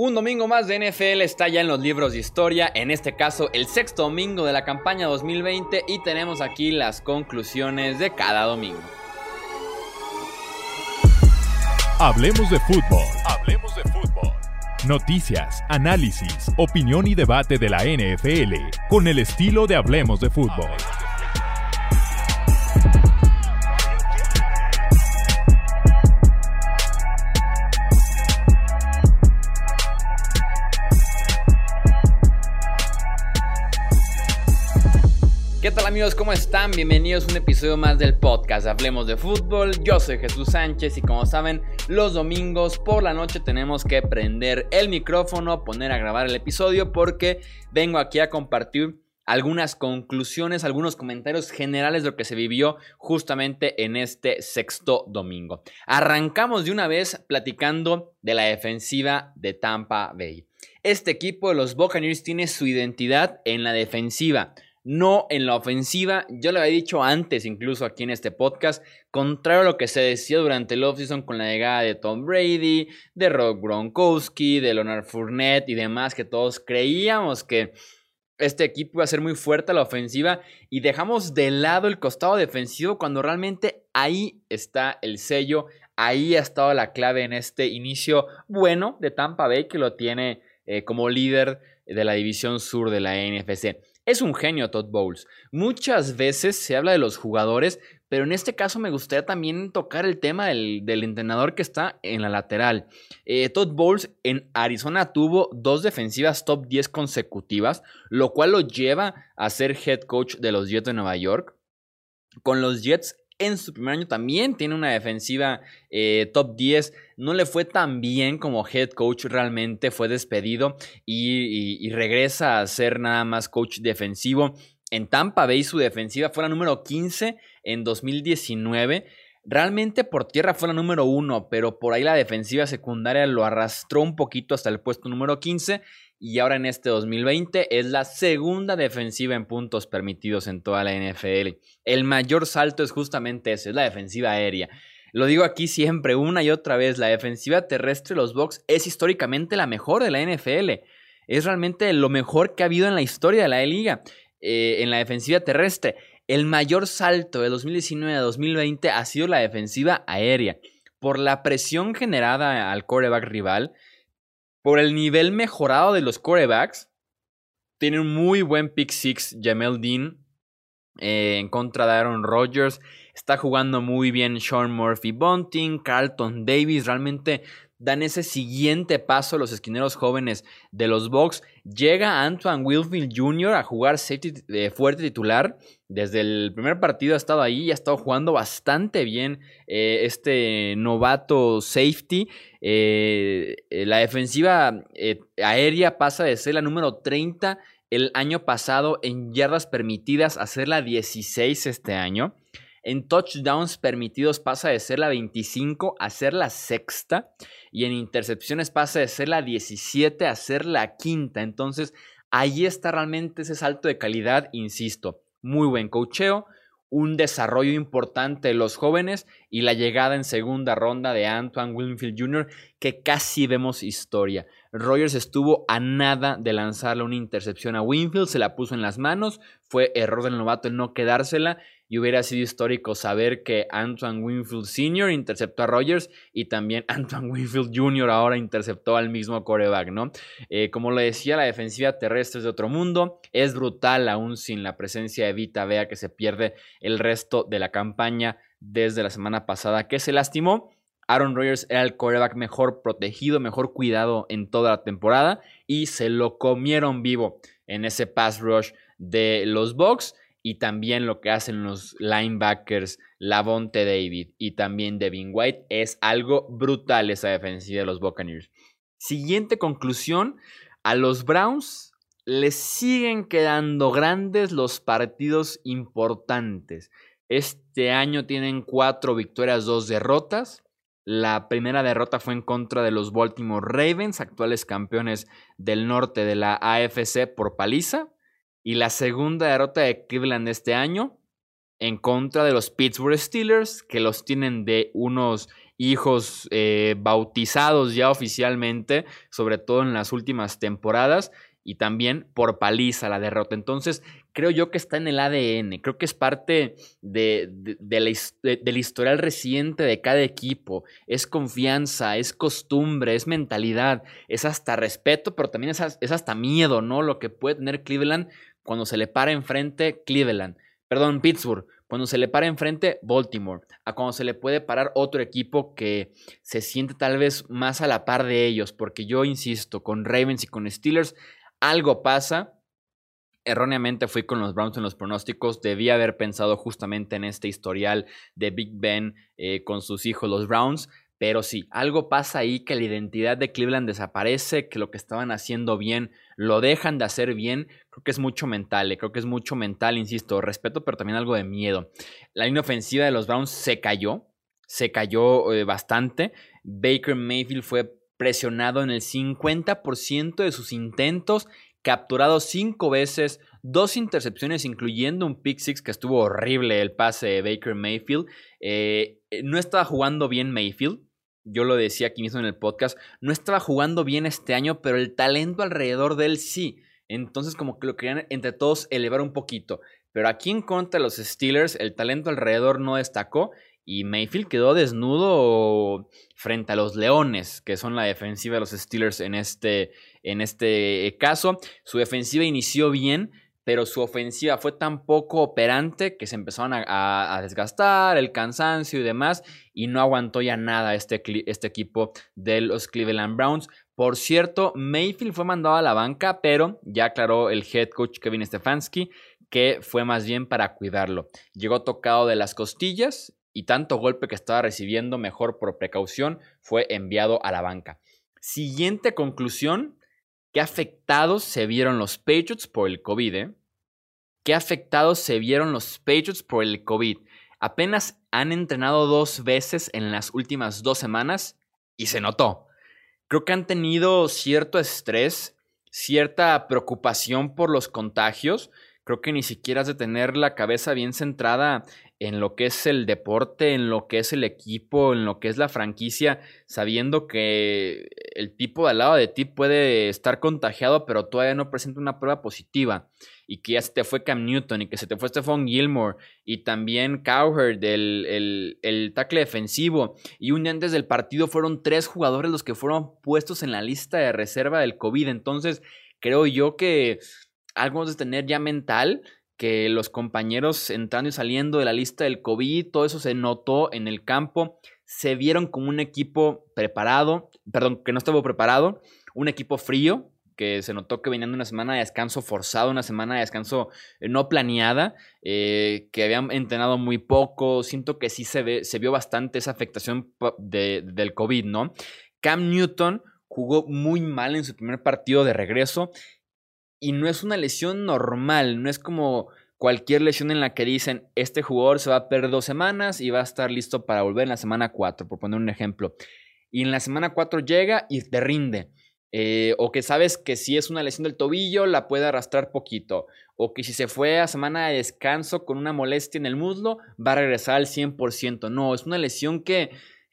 Un domingo más de NFL está ya en los libros de historia, en este caso el sexto domingo de la campaña 2020 y tenemos aquí las conclusiones de cada domingo. Hablemos de fútbol. Hablemos de fútbol. Noticias, análisis, opinión y debate de la NFL con el estilo de Hablemos de fútbol. ¿Qué tal amigos? ¿Cómo están? Bienvenidos a un episodio más del podcast Hablemos de Fútbol. Yo soy Jesús Sánchez y como saben, los domingos por la noche tenemos que prender el micrófono, poner a grabar el episodio porque vengo aquí a compartir algunas conclusiones, algunos comentarios generales de lo que se vivió justamente en este sexto domingo. Arrancamos de una vez platicando de la defensiva de Tampa Bay. Este equipo de los Buccaneers tiene su identidad en la defensiva no en la ofensiva. Yo lo había dicho antes, incluso aquí en este podcast, contrario a lo que se decía durante el offseason con la llegada de Tom Brady, de Rob Gronkowski, de Leonard Fournette y demás, que todos creíamos que este equipo iba a ser muy fuerte a la ofensiva y dejamos de lado el costado defensivo cuando realmente ahí está el sello, ahí ha estado la clave en este inicio bueno de Tampa Bay que lo tiene eh, como líder de la división sur de la NFC. Es un genio Todd Bowles. Muchas veces se habla de los jugadores, pero en este caso me gustaría también tocar el tema del, entrenador que está en la lateral. Eh, Todd Bowles en Arizona tuvo dos defensivas top 10 consecutivas, lo cual lo lleva a ser head coach de los Jets de Nueva York. Con los Jets en su primer año también tiene una defensiva eh, top 10. No le fue tan bien como head coach realmente, fue despedido y, regresa a ser nada más coach defensivo. En Tampa Bay su defensiva fue la número 15 en 2019. Realmente por tierra fue la número 1, pero por ahí la defensiva secundaria lo arrastró un poquito hasta el puesto número 15 y ahora en este 2020 es la segunda defensiva en puntos permitidos en toda la NFL. El mayor salto es justamente ese, es la defensiva aérea. Lo digo aquí siempre, una y otra vez, la defensiva terrestre de los Bucks es históricamente la mejor de la NFL. Es realmente lo mejor que ha habido en la historia de la liga, eh, en la defensiva terrestre. El mayor salto de 2019 a 2020 ha sido la defensiva aérea. Por la presión generada al coreback rival, por el nivel mejorado de los corebacks, tiene un muy buen pick six Jamel Dean eh, en contra de Aaron Rodgers. Está jugando muy bien Sean Murphy Bunting, Carlton Davis. Realmente dan ese siguiente paso los esquineros jóvenes de los Bucks. Llega Antoine Wilfield Jr. a jugar safety de fuerte titular. Desde el primer partido ha estado ahí y ha estado jugando bastante bien eh, este novato safety. Eh, eh, la defensiva aérea pasa de ser la número 30 el año pasado en yardas permitidas a ser la 16 este año. En touchdowns permitidos pasa de ser la 25 a ser la sexta. Y en intercepciones pasa de ser la 17 a ser la quinta. Entonces, ahí está realmente ese salto de calidad, insisto. Muy buen cocheo, un desarrollo importante de los jóvenes y la llegada en segunda ronda de Antoine Winfield Jr., que casi vemos historia. Rogers estuvo a nada de lanzarle una intercepción a Winfield, se la puso en las manos, fue error del novato el no quedársela y hubiera sido histórico saber que Antoine Winfield Sr. interceptó a Rogers y también Antoine Winfield Jr. ahora interceptó al mismo coreback, ¿no? Eh, como le decía, la defensiva terrestre es de otro mundo, es brutal aún sin la presencia de Vita Vea que se pierde el resto de la campaña desde la semana pasada que se lastimó. Aaron Rodgers era el coreback mejor protegido, mejor cuidado en toda la temporada y se lo comieron vivo en ese pass rush de los Bucks y también lo que hacen los linebackers Lavonte David y también Devin White es algo brutal esa defensiva de los Buccaneers. Siguiente conclusión, a los Browns les siguen quedando grandes los partidos importantes. Este año tienen cuatro victorias, dos derrotas. La primera derrota fue en contra de los Baltimore Ravens, actuales campeones del norte de la AFC por paliza. Y la segunda derrota de Cleveland este año en contra de los Pittsburgh Steelers, que los tienen de unos hijos eh, bautizados ya oficialmente, sobre todo en las últimas temporadas, y también por paliza la derrota. Entonces, creo yo que está en el ADN, creo que es parte de, del historial reciente de cada equipo, es confianza, es costumbre, es mentalidad, es hasta respeto, pero también es hasta miedo, ¿no? Lo que puede tener Cleveland cuando se le para enfrente Cleveland, perdón, Pittsburgh, cuando se le para enfrente Baltimore, a cuando se le puede parar otro equipo que se siente tal vez más a la par de ellos, porque yo insisto, con Ravens y con Steelers algo pasa. Erróneamente fui con los Browns en los pronósticos. Debía haber pensado justamente en este historial de Big Ben eh, con sus hijos, los Browns. Pero sí, algo pasa ahí que la identidad de Cleveland desaparece, que lo que estaban haciendo bien lo dejan de hacer bien. Creo que es mucho mental, eh, creo que es mucho mental, insisto, respeto, pero también algo de miedo. La línea ofensiva de los Browns se cayó, se cayó eh, bastante. Baker Mayfield fue presionado en el 50% de sus intentos, capturado cinco veces, dos intercepciones, incluyendo un pick six que estuvo horrible el pase de Baker Mayfield. Eh, no estaba jugando bien Mayfield. Yo lo decía aquí mismo en el podcast, no estaba jugando bien este año, pero el talento alrededor de él sí. Entonces como que lo querían entre todos elevar un poquito. Pero aquí en contra de los Steelers, el talento alrededor no destacó y Mayfield quedó desnudo frente a los Leones, que son la defensiva de los Steelers en este, en este caso. Su defensiva inició bien, pero su ofensiva fue tan poco operante que se empezaron a, desgastar, el cansancio y demás, y no aguantó ya nada este, este equipo de los Cleveland Browns. Por cierto, Mayfield fue mandado a la banca, pero ya aclaró el head coach Kevin Stefanski que fue más bien para cuidarlo. Llegó tocado de las costillas y tanto golpe que estaba recibiendo, mejor por precaución, fue enviado a la banca. Siguiente conclusión, ¿qué afectados se vieron los Patriots por el COVID? Eh? ¿Qué afectados se vieron los Patriots por el COVID? Apenas han entrenado dos veces en las últimas dos semanas y se notó. Creo que han tenido cierto estrés, cierta preocupación por los contagios. Creo que ni siquiera has de tener la cabeza bien centrada en lo que es el deporte, en lo que es el equipo, en lo que es la franquicia, sabiendo que el tipo de al lado de ti puede estar contagiado, pero todavía no presenta una prueba positiva, y que ya se te fue Cam Newton, y que se te fue Stephon Gilmore, y también Cowherd, el, el, el tackle defensivo, y un día antes del partido fueron tres jugadores los que fueron puestos en la lista de reserva del COVID, entonces creo yo que algo de tener ya mental que los compañeros entrando y saliendo de la lista del COVID, todo eso se notó en el campo, se vieron como un equipo preparado, perdón, que no estaba preparado, un equipo frío, que se notó que venían de una semana de descanso forzado, una semana de descanso eh, no planeada, eh, que habían entrenado muy poco, siento que sí se, ve, se vio bastante esa afectación del COVID, ¿no? Cam Newton jugó muy mal en su primer partido de regreso y no es una lesión normal, no es como cualquier lesión en la que dicen, este jugador se va a perder dos semanas y va a estar listo para volver en la semana 4, por poner un ejemplo. Y en la semana 4 llega y te rinde. Eh, o que sabes que si es una lesión del tobillo, la puede arrastrar poquito. O que si se fue a semana de descanso con una molestia en el muslo, va a regresar al 100%. No, es una lesión que,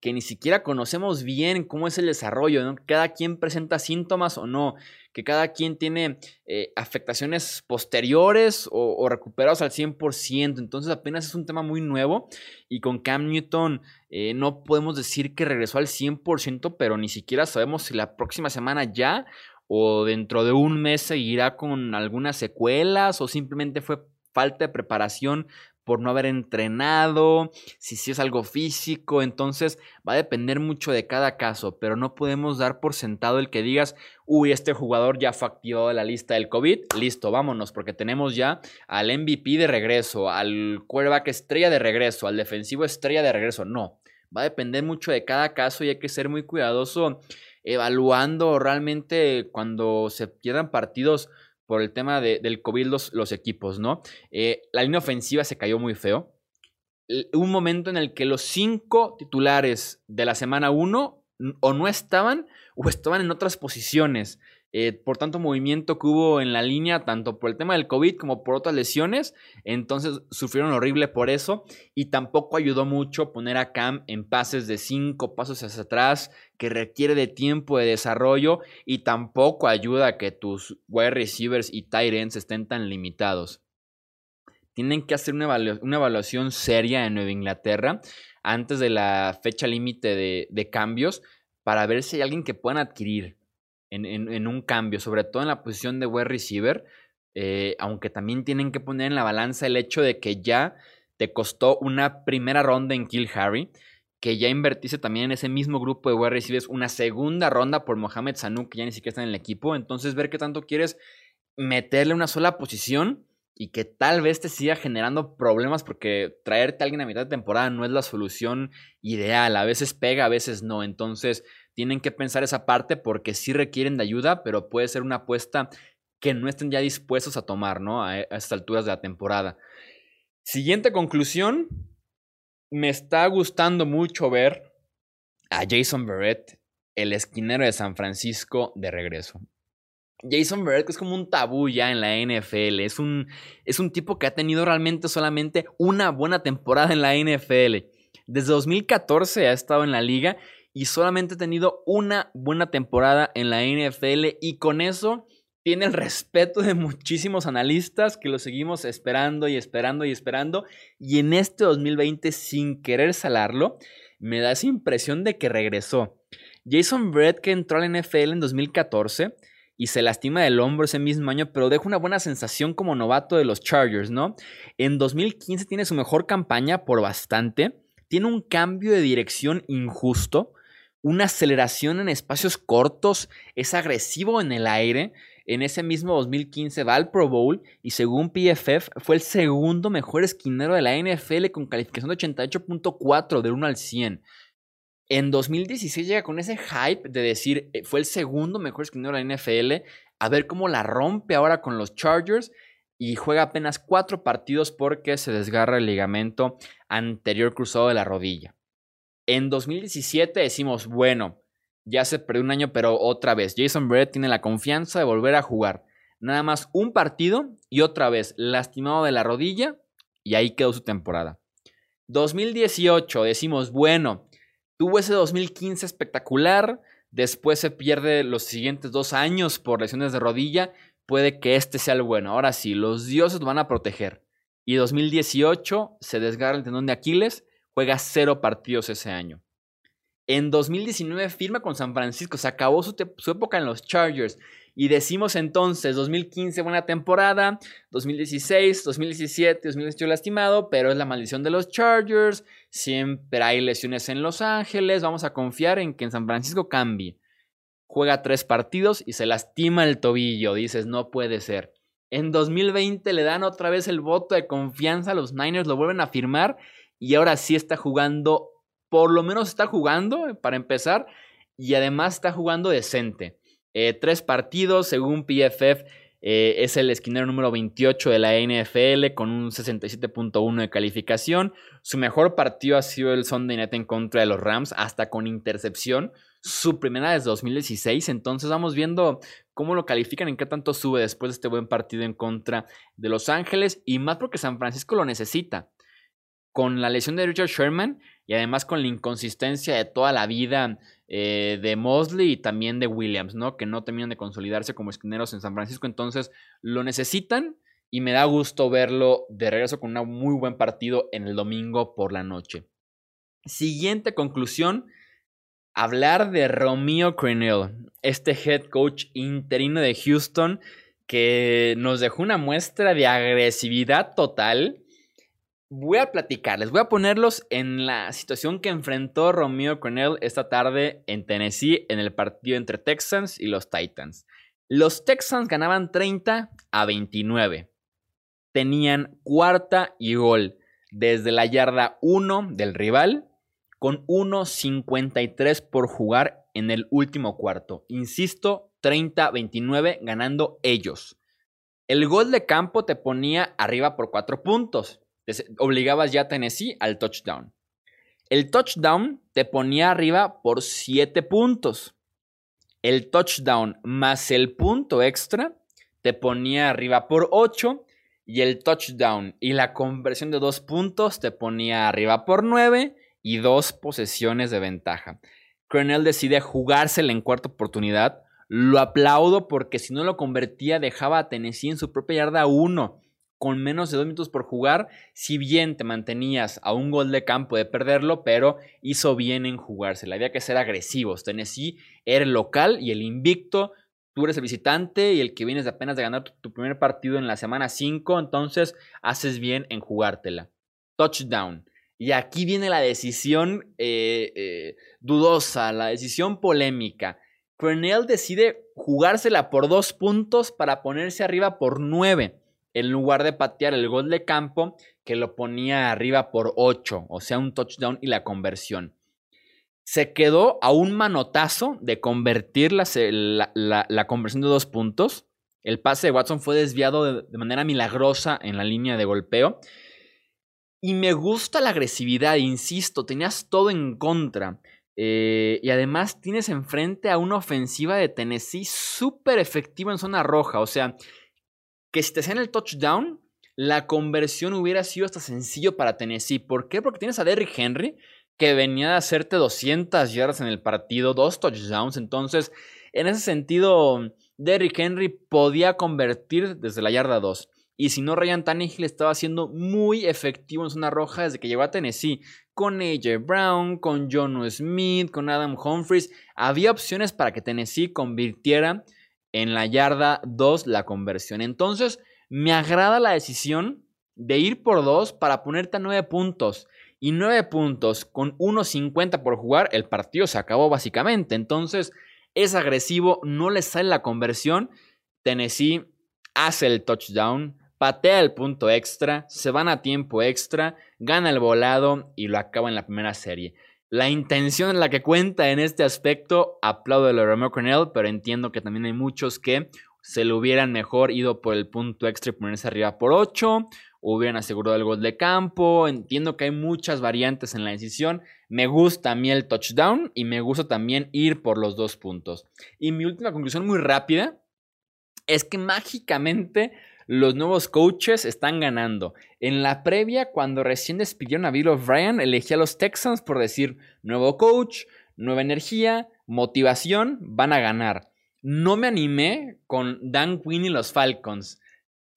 que ni siquiera conocemos bien cómo es el desarrollo. Cada quien presenta síntomas o no que cada quien tiene eh, afectaciones posteriores o, recuperados al 100%, entonces apenas es un tema muy nuevo y con Cam Newton eh, no podemos decir que regresó al 100%, pero ni siquiera sabemos si la próxima semana ya o dentro de un mes seguirá con algunas secuelas o simplemente fue falta de preparación por no haber entrenado, si, si es algo físico, entonces va a depender mucho de cada caso, pero no podemos dar por sentado el que digas, uy, este jugador ya fue activado de la lista del COVID, listo, vámonos, porque tenemos ya al MVP de regreso, al quarterback estrella de regreso, al defensivo estrella de regreso, no, va a depender mucho de cada caso y hay que ser muy cuidadoso evaluando realmente cuando se pierdan partidos por el tema del COVID los, equipos, ¿no? Eh, la línea ofensiva se cayó muy feo. Un momento en el que los cinco titulares de la semana 1 o no estaban o estaban en otras posiciones. Eh, por tanto movimiento que hubo en la línea, tanto por el tema del COVID como por otras lesiones. Entonces sufrieron horrible por eso. Y tampoco ayudó mucho poner a Cam en pases de cinco pasos hacia atrás, que requiere de tiempo de desarrollo. Y tampoco ayuda a que tus wide receivers y tight ends estén tan limitados. Tienen que hacer una, evaluación seria en Nueva Inglaterra antes de la fecha límite de, de cambios para ver si hay alguien que puedan adquirir en, un cambio, sobre todo en la posición de wide receiver, eh, aunque también tienen que poner en la balanza el hecho de que ya te costó una primera ronda en Kill Harry, que ya invertiste también en ese mismo grupo de wide receivers una segunda ronda por Mohamed Sanu, que ya ni siquiera está en el equipo, entonces ver qué tanto quieres meterle una sola posición y que tal vez te siga generando problemas porque traerte a alguien a mitad de temporada no es la solución ideal, a veces pega, a veces no, entonces tienen que pensar esa parte porque sí requieren de ayuda, pero puede ser una apuesta que no estén ya dispuestos a tomar, ¿no? A, estas alturas de la temporada. Siguiente conclusión, me está gustando mucho ver a Jason Barrett, el esquinero de San Francisco, de regreso. Jason Barrett es como un tabú ya en la NFL. Es un, es un tipo que ha tenido realmente solamente una buena temporada en la NFL. Desde 2014 ha estado en la liga y solamente ha tenido una buena temporada en la NFL y con eso tiene el respeto de muchísimos analistas que lo seguimos esperando y esperando y esperando y en este 2020 sin querer salarlo me da esa impresión de que regresó. Jason Brett que entró a la NFL en 2014 y se lastima del hombro ese mismo año, pero deja una buena sensación como novato de los Chargers, ¿no? En 2015 tiene su mejor campaña por bastante, tiene un cambio de dirección injusto, una aceleración en espacios cortos, es agresivo en el aire. En ese mismo 2015 va al Pro Bowl y según PFF fue el segundo mejor esquinero de la NFL con calificación de 88.4 de 1 al 100. En 2016 llega con ese hype de decir eh, fue el segundo mejor esquinero de la NFL. A ver cómo la rompe ahora con los Chargers y juega apenas cuatro partidos porque se desgarra el ligamento anterior cruzado de la rodilla. En 2017 decimos, bueno, ya se perdió un año, pero otra vez, Jason Brett tiene la confianza de volver a jugar. Nada más un partido y otra vez lastimado de la rodilla y ahí quedó su temporada. 2018 decimos, bueno, tuvo ese 2015 espectacular, después se pierde los siguientes dos años por lesiones de rodilla, puede que este sea el bueno. Ahora sí, los dioses van a proteger. Y 2018 se desgarra el tendón de Aquiles juega cero partidos ese año. En 2019 firma con San Francisco, se acabó su, época en los Chargers. Y decimos entonces, 2015 buena temporada, 2016, 2017, 2018 lastimado, pero es la maldición de los Chargers, siempre hay lesiones en Los Ángeles, vamos a confiar en que en San Francisco cambie. Juega tres partidos y se lastima el tobillo, dices, no puede ser. En 2020 le dan otra vez el voto de confianza a los Niners, lo vuelven a firmar y ahora sí está jugando, por lo menos está jugando eh, para empezar y además está jugando decente. Eh, tres partidos, según PFF, eh, es el esquinero número 28 de la NFL con un 67.1 de calificación. Su mejor partido ha sido el Sunday Night en contra de los Rams, hasta con intercepción. Su primera desde 2016. Entonces vamos viendo cómo lo califican, en qué tanto sube después de este buen partido en contra de Los Ángeles. Y más porque San Francisco lo necesita con la lesión de Richard Sherman y además con la inconsistencia de toda la vida eh, de Mosley y también de Williams, ¿no? Que no terminan de consolidarse como esquineros en San Francisco. Entonces lo necesitan y me da gusto verlo de regreso con un muy buen partido en el domingo por la noche. Siguiente conclusión. Hablar de Romeo Crennel, este head coach interino de Houston que nos dejó una muestra de agresividad total voy a platicarles, voy a ponerlos en la situación que enfrentó Romeo Cornell esta tarde en Tennessee en el partido entre Texans y los Titans. Los Texans ganaban 30 a 29. Tenían cuarta y gol desde la yarda 1 del rival con 1.53 por jugar en el último cuarto. Insisto, 30-29 ganando ellos. El gol de campo te ponía arriba por 4 puntos obligabas ya a Tennessee al touchdown. El touchdown te ponía arriba por 7 puntos. El touchdown más el punto extra te ponía arriba por 8. Y el touchdown y la conversión de 2 puntos te ponía arriba por 9 y dos posesiones de ventaja. Cornell decide jugársela en cuarta oportunidad. Lo aplaudo porque si no lo convertía dejaba a Tennessee en su propia yarda 1 con menos de dos minutos por jugar, si bien te mantenías a un gol de campo de perderlo, pero hizo bien en jugársela. Había que ser agresivos. Tennessee era el local y el invicto. Tú eres el visitante y el que vienes apenas de ganar tu, primer partido en la semana 5, entonces haces bien en jugártela. Touchdown. Y aquí viene la decisión eh, eh, dudosa, la decisión polémica. Cornell decide jugársela por dos puntos para ponerse arriba por nueve en lugar de patear el gol de campo que lo ponía arriba por 8, o sea, un touchdown y la conversión. Se quedó a un manotazo de convertir la, la, conversión de dos puntos. El pase de Watson fue desviado de, manera milagrosa en la línea de golpeo. Y me gusta la agresividad, insisto, tenías todo en contra. Eh, y además tienes enfrente a una ofensiva de Tennessee súper efectiva en zona roja. O sea, que si te hacían el touchdown, la conversión hubiera sido hasta sencillo para Tennessee. ¿Por qué? Porque tienes a Derrick Henry, que venía de hacerte 200 yardas en el partido, dos touchdowns. Entonces, en ese sentido, Derrick Henry podía convertir desde la yarda 2. Y si no, Ryan Tannehill estaba siendo muy efectivo en zona roja desde que llegó a Tennessee. Con AJ Brown, con John Smith, con Adam Humphries. Había opciones para que Tennessee convirtiera en la yarda 2 la conversión. Entonces, me agrada la decisión de ir por 2 para ponerte a 9 puntos. Y 9 puntos con 1.50 por jugar, el partido se acabó básicamente. Entonces, es agresivo, no le sale la conversión. Tennessee hace el touchdown, patea el punto extra, se van a tiempo extra, gana el volado y lo acaba en la primera serie. La intención en la que cuenta en este aspecto, aplaudo a Romeo Cornell, pero entiendo que también hay muchos que se lo hubieran mejor ido por el punto extra y ponerse arriba por 8, hubieran asegurado el gol de campo. Entiendo que hay muchas variantes en la decisión. Me gusta a mí el touchdown y me gusta también ir por los dos puntos. Y mi última conclusión muy rápida es que mágicamente los nuevos coaches están ganando. En la previa, cuando recién despidieron a Bill O'Brien, elegí a los Texans por decir nuevo coach, nueva energía, motivación, van a ganar. No me animé con Dan Quinn y los Falcons.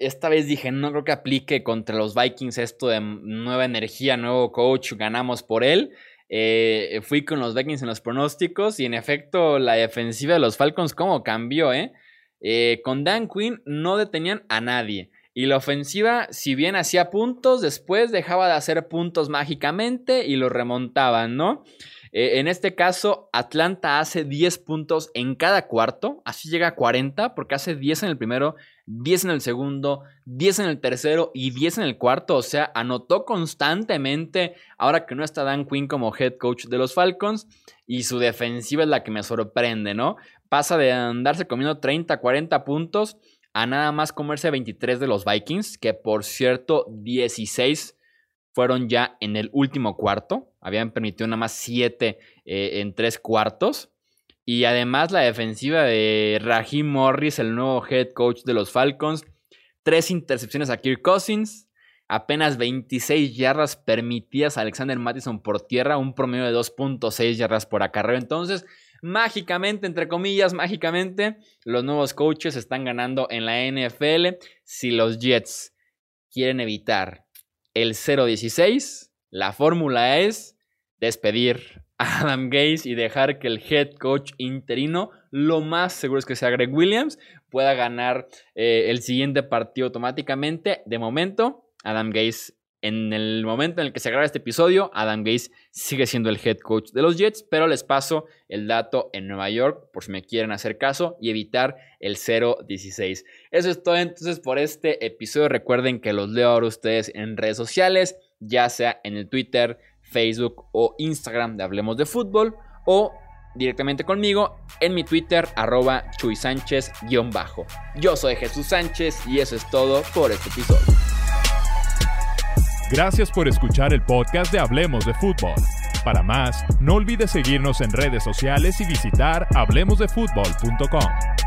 Esta vez dije, no creo que aplique contra los Vikings esto de nueva energía, nuevo coach, ganamos por él. Eh, fui con los Vikings en los pronósticos y en efecto la defensiva de los Falcons como cambió, ¿eh? Eh, con Dan Quinn no detenían a nadie. Y la ofensiva, si bien hacía puntos, después dejaba de hacer puntos mágicamente y los remontaban, ¿no? Eh, en este caso, Atlanta hace 10 puntos en cada cuarto, así llega a 40, porque hace 10 en el primero, 10 en el segundo, 10 en el tercero y 10 en el cuarto. O sea, anotó constantemente, ahora que no está Dan Quinn como head coach de los Falcons, y su defensiva es la que me sorprende, ¿no? pasa de andarse comiendo 30, 40 puntos a nada más comerse 23 de los Vikings, que por cierto 16 fueron ya en el último cuarto, habían permitido nada más 7 eh, en 3 cuartos. Y además la defensiva de Raheem Morris, el nuevo head coach de los Falcons, 3 intercepciones a Kirk Cousins, apenas 26 yardas permitidas a Alexander Mattison por tierra, un promedio de 2.6 yardas por acarreo. Entonces, mágicamente, entre comillas, mágicamente, los nuevos coaches están ganando en la NFL. Si los Jets quieren evitar el 0-16, la fórmula es despedir Adam Gaze y dejar que el head coach interino, lo más seguro es que sea Greg Williams, pueda ganar eh, el siguiente partido automáticamente. De momento, Adam Gaze en el momento en el que se graba este episodio, Adam Gaze sigue siendo el head coach de los Jets, pero les paso el dato en Nueva York por si me quieren hacer caso y evitar el 0-16. Eso es todo entonces por este episodio. Recuerden que los leo ahora ustedes en redes sociales, ya sea en el Twitter, Facebook o Instagram de Hablemos de Fútbol o directamente conmigo en mi Twitter arroba Chuy Sánchez-bajo. Yo soy Jesús Sánchez y eso es todo por este episodio. Gracias por escuchar el podcast de Hablemos de Fútbol. Para más, no olvides seguirnos en redes sociales y visitar hablemosdefutbol.com.